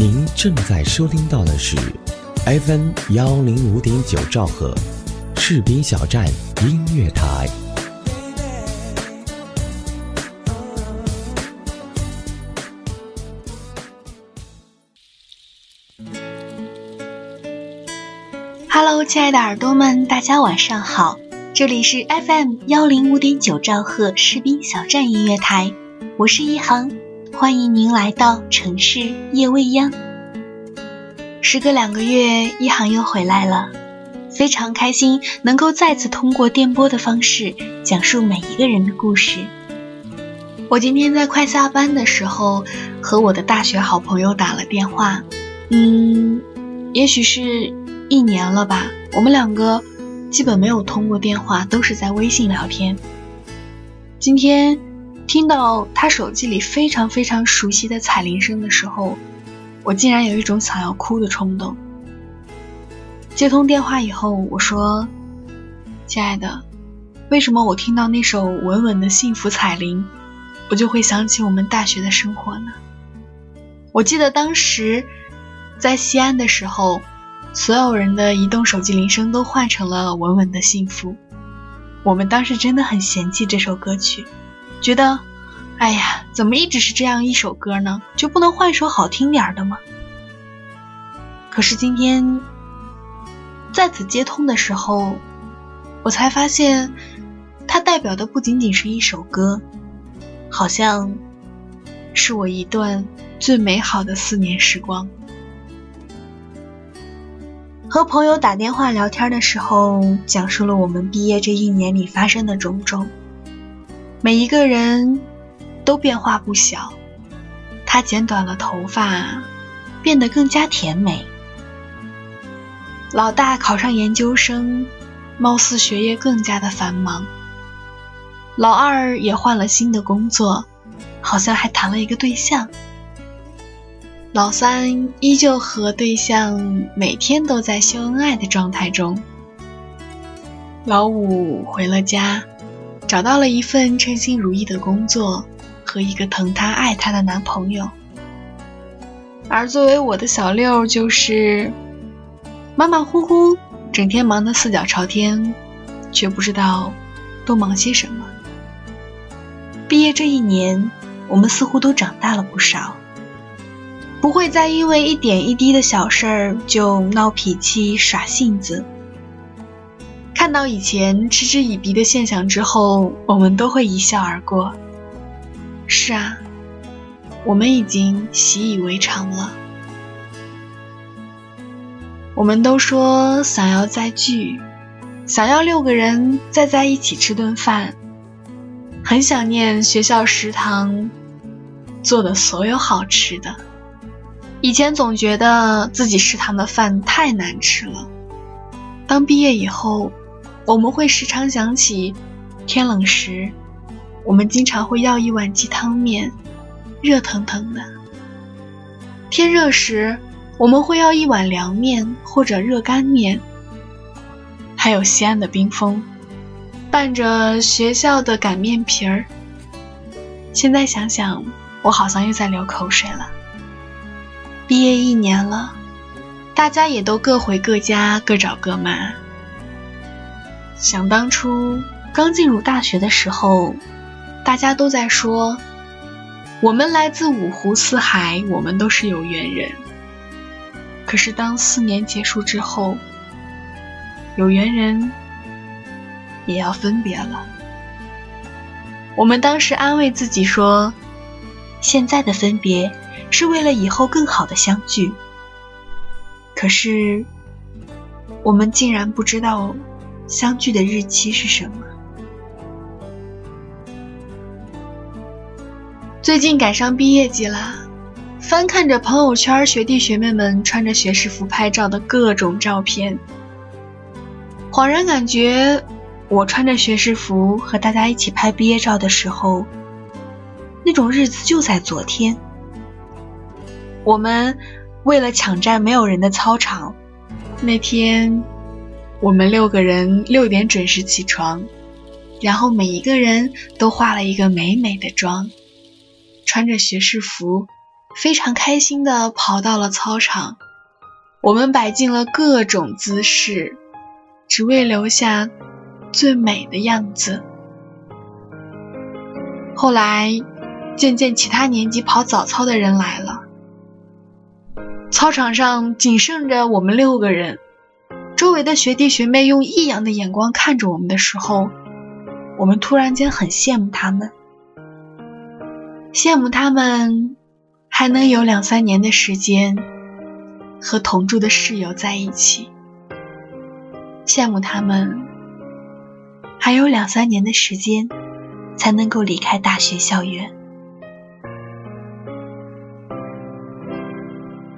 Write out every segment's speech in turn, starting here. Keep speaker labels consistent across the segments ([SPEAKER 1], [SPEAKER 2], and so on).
[SPEAKER 1] 您正在收听到的是 FM 幺零五点九兆赫，士兵小站音乐台。
[SPEAKER 2] Hello，亲爱的耳朵们，大家晚上好，这里是 FM 幺零五点九兆赫士兵小站音乐台，我是一航，欢迎您来到城市夜未央。时隔两个月，一航又回来了，非常开心能够再次通过电波的方式讲述每一个人的故事。我今天在快下班的时候和我的大学好朋友打了电话，嗯，也许是一年了吧，我们两个基本没有通过电话，都是在微信聊天。今天听到他手机里非常非常熟悉的彩铃声的时候。我竟然有一种想要哭的冲动。接通电话以后，我说：“亲爱的，为什么我听到那首稳稳的幸福彩铃，我就会想起我们大学的生活呢？”我记得当时在西安的时候，所有人的移动手机铃声都换成了稳稳的幸福。我们当时真的很嫌弃这首歌曲，觉得。哎呀，怎么一直是这样一首歌呢？就不能换一首好听点的吗？可是今天再次接通的时候，我才发现，它代表的不仅仅是一首歌，好像是我一段最美好的四年时光。和朋友打电话聊天的时候，讲述了我们毕业这一年里发生的种种，每一个人。都变化不小，他剪短了头发，变得更加甜美。老大考上研究生，貌似学业更加的繁忙。老二也换了新的工作，好像还谈了一个对象。老三依旧和对象每天都在秀恩爱的状态中。老五回了家，找到了一份称心如意的工作。和一个疼她爱她的男朋友，而作为我的小六，就是马马虎虎，整天忙得四脚朝天，却不知道都忙些什么。毕业这一年，我们似乎都长大了不少，不会再因为一点一滴的小事儿就闹脾气、耍性子。看到以前嗤之以鼻的现象之后，我们都会一笑而过。是啊，我们已经习以为常了。我们都说想要再聚，想要六个人再在一起吃顿饭，很想念学校食堂做的所有好吃的。以前总觉得自己食堂的饭太难吃了，当毕业以后，我们会时常想起天冷时。我们经常会要一碗鸡汤面，热腾腾的。天热时，我们会要一碗凉面或者热干面。还有西安的冰峰，伴着学校的擀面皮儿。现在想想，我好像又在流口水了。毕业一年了，大家也都各回各家，各找各妈。想当初刚进入大学的时候。大家都在说，我们来自五湖四海，我们都是有缘人。可是当四年结束之后，有缘人也要分别了。我们当时安慰自己说，现在的分别是为了以后更好的相聚。可是，我们竟然不知道相聚的日期是什么。最近赶上毕业季了，翻看着朋友圈学弟学妹们穿着学士服拍照的各种照片，恍然感觉，我穿着学士服和大家一起拍毕业照的时候，那种日子就在昨天。我们为了抢占没有人的操场，那天我们六个人六点准时起床，然后每一个人都化了一个美美的妆。穿着学士服，非常开心的跑到了操场。我们摆尽了各种姿势，只为留下最美的样子。后来，渐渐其他年级跑早操的人来了，操场上仅剩着我们六个人。周围的学弟学妹用异样的眼光看着我们的时候，我们突然间很羡慕他们，羡慕他们还能有两三年的时间和同住的室友在一起，羡慕他们还有两三年的时间才能够离开大学校园。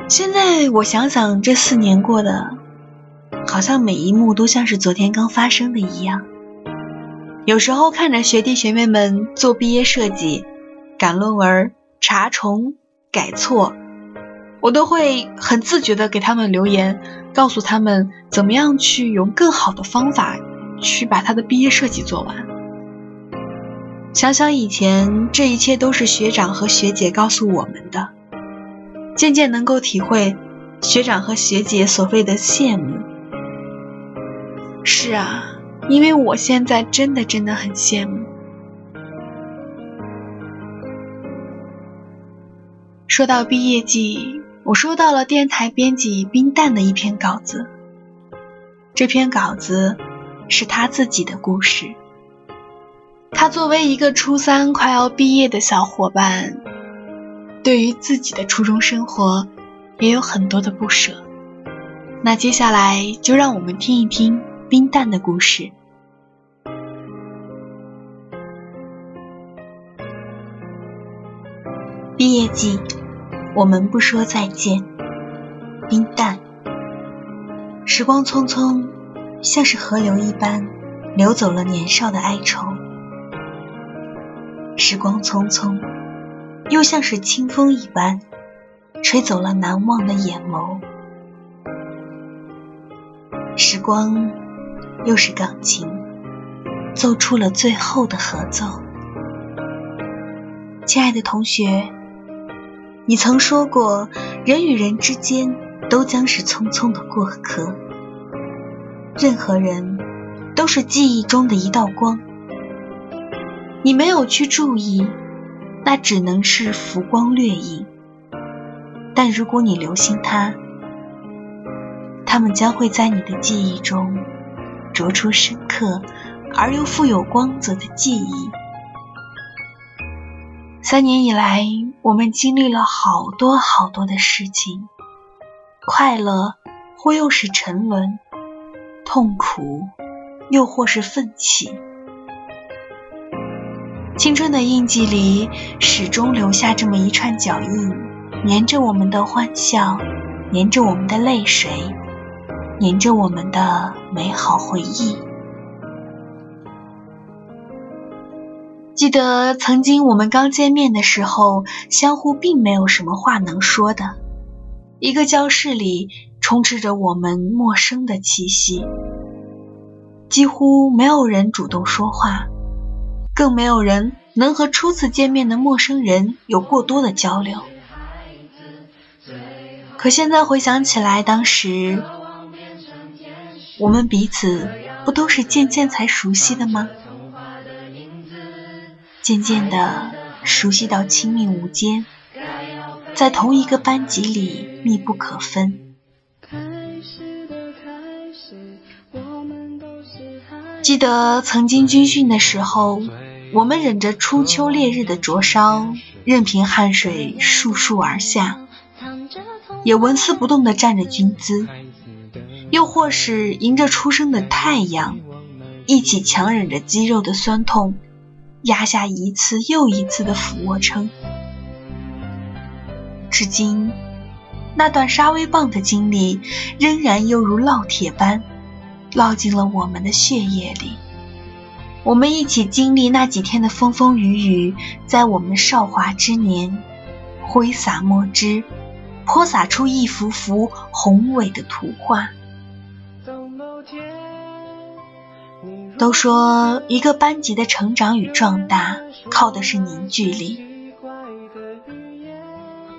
[SPEAKER 2] 现在我想想，这四年过的。好像每一幕都像是昨天刚发生的一样。有时候看着学弟学妹们做毕业设计、赶论文、查重、改错，我都会很自觉的给他们留言，告诉他们怎么样去用更好的方法去把他的毕业设计做完。想想以前，这一切都是学长和学姐告诉我们的，渐渐能够体会学长和学姐所谓的羡慕。是啊，因为我现在真的真的很羡慕。说到毕业季，我收到了电台编辑冰淡的一篇稿子。这篇稿子是他自己的故事。他作为一个初三快要毕业的小伙伴，对于自己的初中生活也有很多的不舍。那接下来就让我们听一听。冰淡的故事。毕业季，我们不说再见。冰淡，时光匆匆，像是河流一般流走了年少的哀愁；时光匆匆，又像是清风一般吹走了难忘的眼眸。时光。又是钢琴，奏出了最后的合奏。亲爱的同学，你曾说过，人与人之间都将是匆匆的过客，任何人都是记忆中的一道光。你没有去注意，那只能是浮光掠影。但如果你留心他，他们将会在你的记忆中。灼出深刻而又富有光泽的记忆。三年以来，我们经历了好多好多的事情，快乐或又是沉沦，痛苦又或是奋起。青春的印记里，始终留下这么一串脚印，粘着我们的欢笑，粘着我们的泪水。粘着我们的美好回忆。记得曾经我们刚见面的时候，相互并没有什么话能说的。一个教室里充斥着我们陌生的气息，几乎没有人主动说话，更没有人能和初次见面的陌生人有过多的交流。可现在回想起来，当时。我们彼此不都是渐渐才熟悉的吗？渐渐的熟悉到亲密无间，在同一个班级里密不可分。记得曾经军训的时候，我们忍着初秋烈日的灼烧，任凭汗水簌簌而下，也纹丝不动地站着军姿。又或是迎着初升的太阳，一起强忍着肌肉的酸痛，压下一次又一次的俯卧撑。至今，那段沙威棒的经历仍然犹如烙铁般，烙进了我们的血液里。我们一起经历那几天的风风雨雨，在我们少华之年，挥洒墨汁，泼洒出一幅幅宏伟的图画。都说一个班级的成长与壮大，靠的是凝聚力。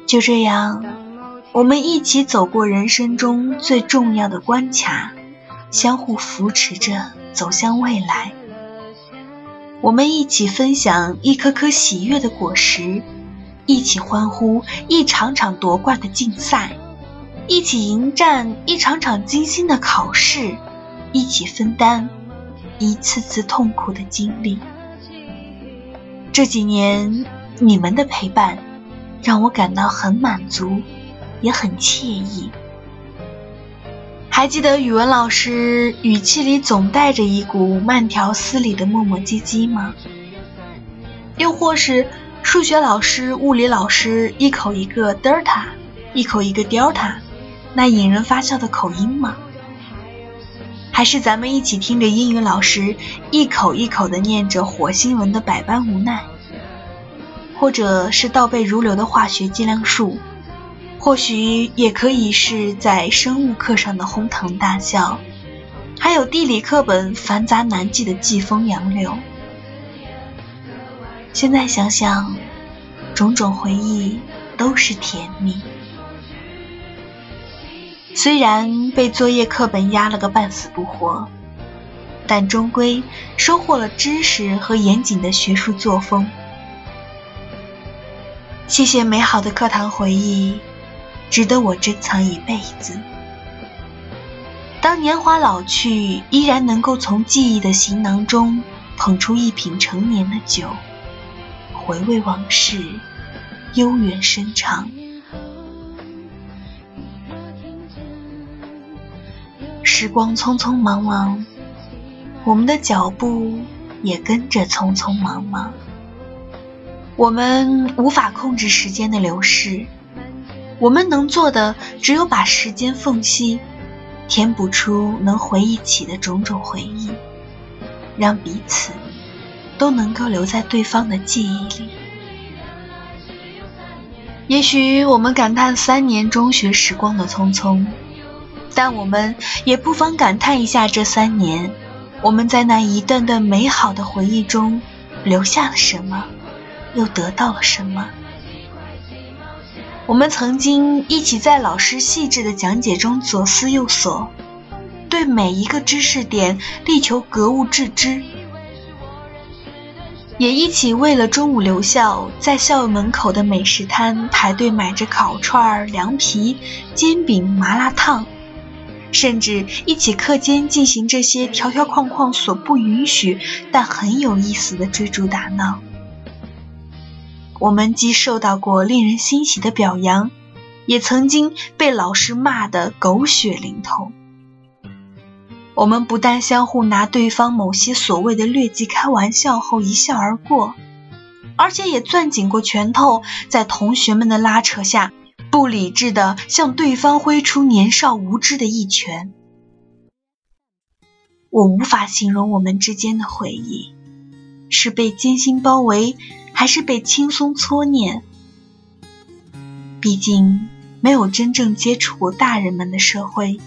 [SPEAKER 2] 就这样，我们一起走过人生中最重要的关卡，相互扶持着走向未来。我们一起分享一颗颗喜悦的果实，一起欢呼一场场夺冠的竞赛，一起迎战一场场精心的考试，一起分担一次次痛苦的经历。这几年，你们的陪伴。让我感到很满足，也很惬意。还记得语文老师语气里总带着一股慢条斯理的磨磨唧唧吗？又或是数学老师、物理老师一口一个德尔塔，一口一个 delta，那引人发笑的口音吗？还是咱们一起听着英语老师一口一口的念着火星文的百般无奈？或者是倒背如流的化学计量数，或许也可以是在生物课上的哄堂大笑，还有地理课本繁杂难记的季风杨柳。现在想想，种种回忆都是甜蜜。虽然被作业课本压了个半死不活，但终归收获了知识和严谨的学术作风。谢谢美好的课堂回忆，值得我珍藏一辈子。当年华老去，依然能够从记忆的行囊中捧出一瓶陈年的酒，回味往事，悠远深长。时光匆匆忙忙，我们的脚步也跟着匆匆忙忙。我们无法控制时间的流逝，我们能做的只有把时间缝隙填补出能回忆起的种种回忆，让彼此都能够留在对方的记忆里。也许我们感叹三年中学时光的匆匆，但我们也不妨感叹一下这三年，我们在那一段段美好的回忆中留下了什么。又得到了什么？我们曾经一起在老师细致的讲解中左思右索，对每一个知识点力求格物致知，也一起为了中午留校，在校门口的美食摊排队买着烤串、凉皮、煎饼、麻辣烫，甚至一起课间进行这些条条框框所不允许但很有意思的追逐打闹。我们既受到过令人欣喜的表扬，也曾经被老师骂得狗血淋头。我们不但相互拿对方某些所谓的劣迹开玩笑后一笑而过，而且也攥紧过拳头，在同学们的拉扯下，不理智地向对方挥出年少无知的一拳。我无法形容我们之间的回忆，是被艰辛包围。还是被轻松搓念。毕竟没有真正接触过大人们的社会，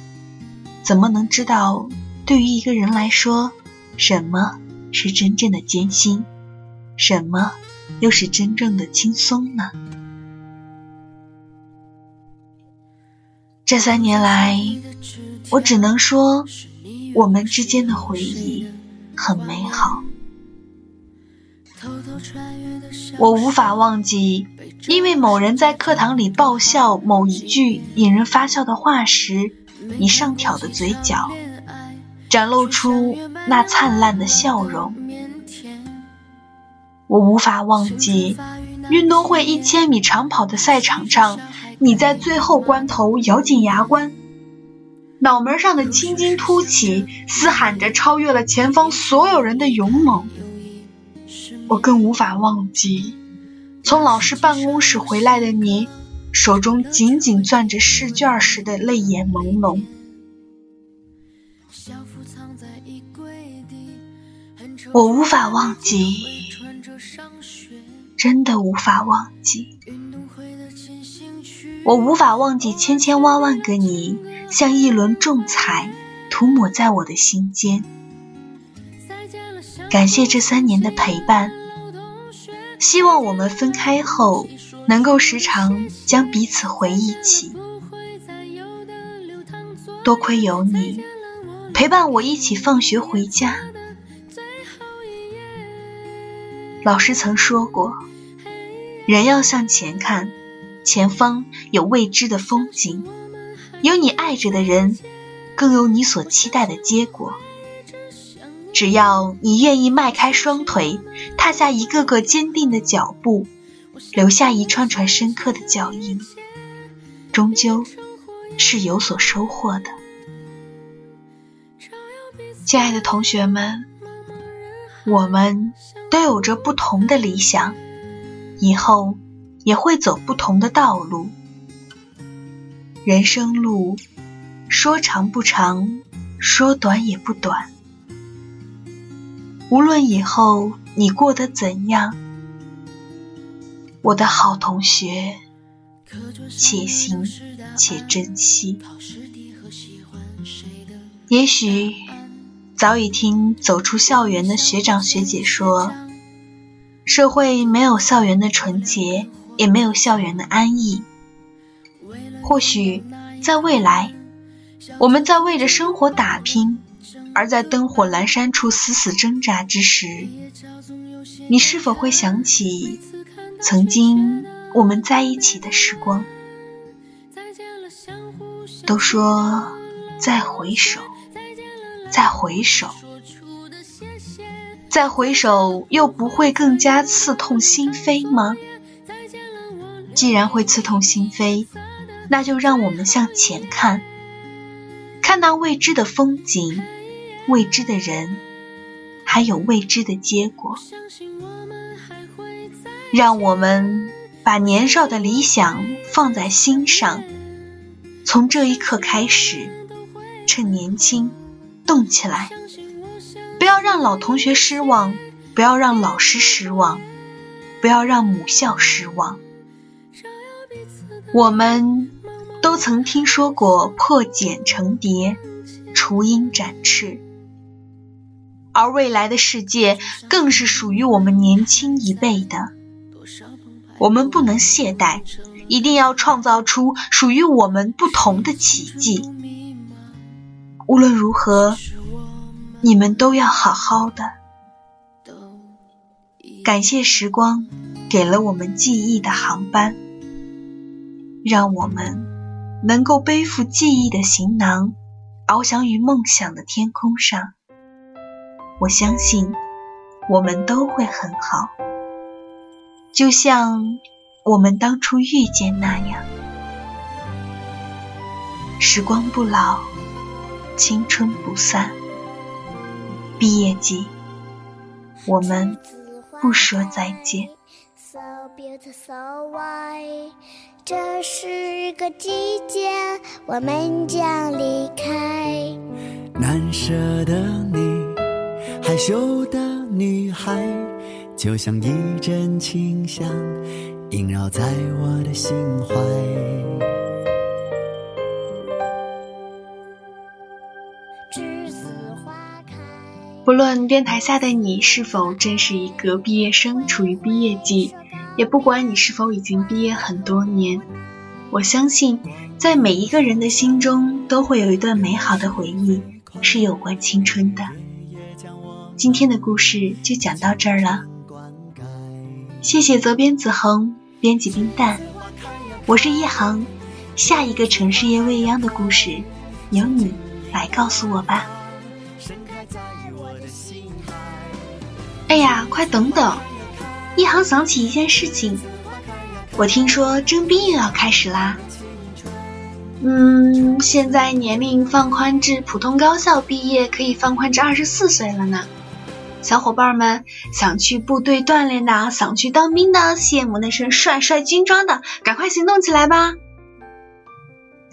[SPEAKER 2] 怎么能知道对于一个人来说，什么是真正的艰辛，什么又是真正的轻松呢？这三年来，我只能说，我们之间的回忆很美好。我无法忘记，因为某人在课堂里爆笑某一句引人发笑的话时，你上挑的嘴角，展露出那灿烂的笑容。我无法忘记，运动会一千米长跑的赛场上，你在最后关头咬紧牙关，脑门上的青筋凸起，嘶喊着超越了前方所有人的勇猛。我更无法忘记，从老师办公室回来的你，手中紧紧攥着试卷时的泪眼朦胧。我无法忘记，真的无法忘记。我无法忘记千千万万个你，像一轮重彩，涂抹在我的心间。感谢这三年的陪伴，希望我们分开后能够时常将彼此回忆起。多亏有你陪伴我一起放学回家。老师曾说过，人要向前看，前方有未知的风景，有你爱着的人，更有你所期待的结果。只要你愿意迈开双腿，踏下一个个坚定的脚步，留下一串串深刻的脚印，终究是有所收获的。亲爱的同学们。我们都有着不同的理想，以后也会走不同的道路。人生路说长不长，说短也不短。无论以后你过得怎样，我的好同学，且行且珍惜。也许。早已听走出校园的学长学姐说，社会没有校园的纯洁，也没有校园的安逸。或许在未来，我们在为着生活打拼，而在灯火阑珊处死死挣扎之时，你是否会想起曾经我们在一起的时光？都说再回首。再回首，再回首，又不会更加刺痛心扉吗？既然会刺痛心扉，那就让我们向前看，看那未知的风景、未知的人，还有未知的结果。让我们把年少的理想放在心上，从这一刻开始，趁年轻。动起来！不要让老同学失望，不要让老师失望，不要让母校失望。我们都曾听说过破茧成蝶、雏鹰展翅，而未来的世界更是属于我们年轻一辈的。我们不能懈怠，一定要创造出属于我们不同的奇迹。无论如何，你们都要好好的。感谢时光给了我们记忆的航班，让我们能够背负记忆的行囊，翱翔于梦想的天空上。我相信，我们都会很好，就像我们当初遇见那样。时光不老。青春不散，毕业季，我们不说再见。这是个季节，我们将离开。难舍的你，害羞的女孩，就像一阵清香，萦绕在我的心怀。不论电台下的你是否正是一个毕业生，处于毕业季，也不管你是否已经毕业很多年，我相信，在每一个人的心中都会有一段美好的回忆，是有关青春的。今天的故事就讲到这儿了，谢谢责编子恒，编辑冰蛋，我是一航，下一个城市夜未央的故事，由你来告诉我吧。哎呀，快等等！一航想起一件事情，我听说征兵又要开始啦。嗯，现在年龄放宽至普通高校毕业可以放宽至二十四岁了呢。小伙伴们想去部队锻炼的，想去当兵的，羡慕那身帅帅军装的，赶快行动起来吧！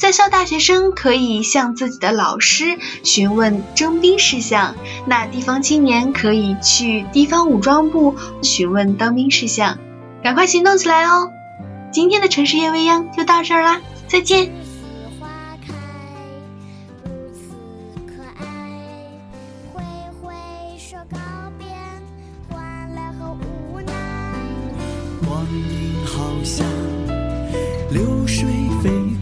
[SPEAKER 2] 在校大学生可以向自己的老师询问征兵事项，那地方青年可以去地方武装部询问当兵事项，赶快行动起来哦！今天的城市夜未央就到这儿啦，再见。光阴好
[SPEAKER 3] 想，流水飞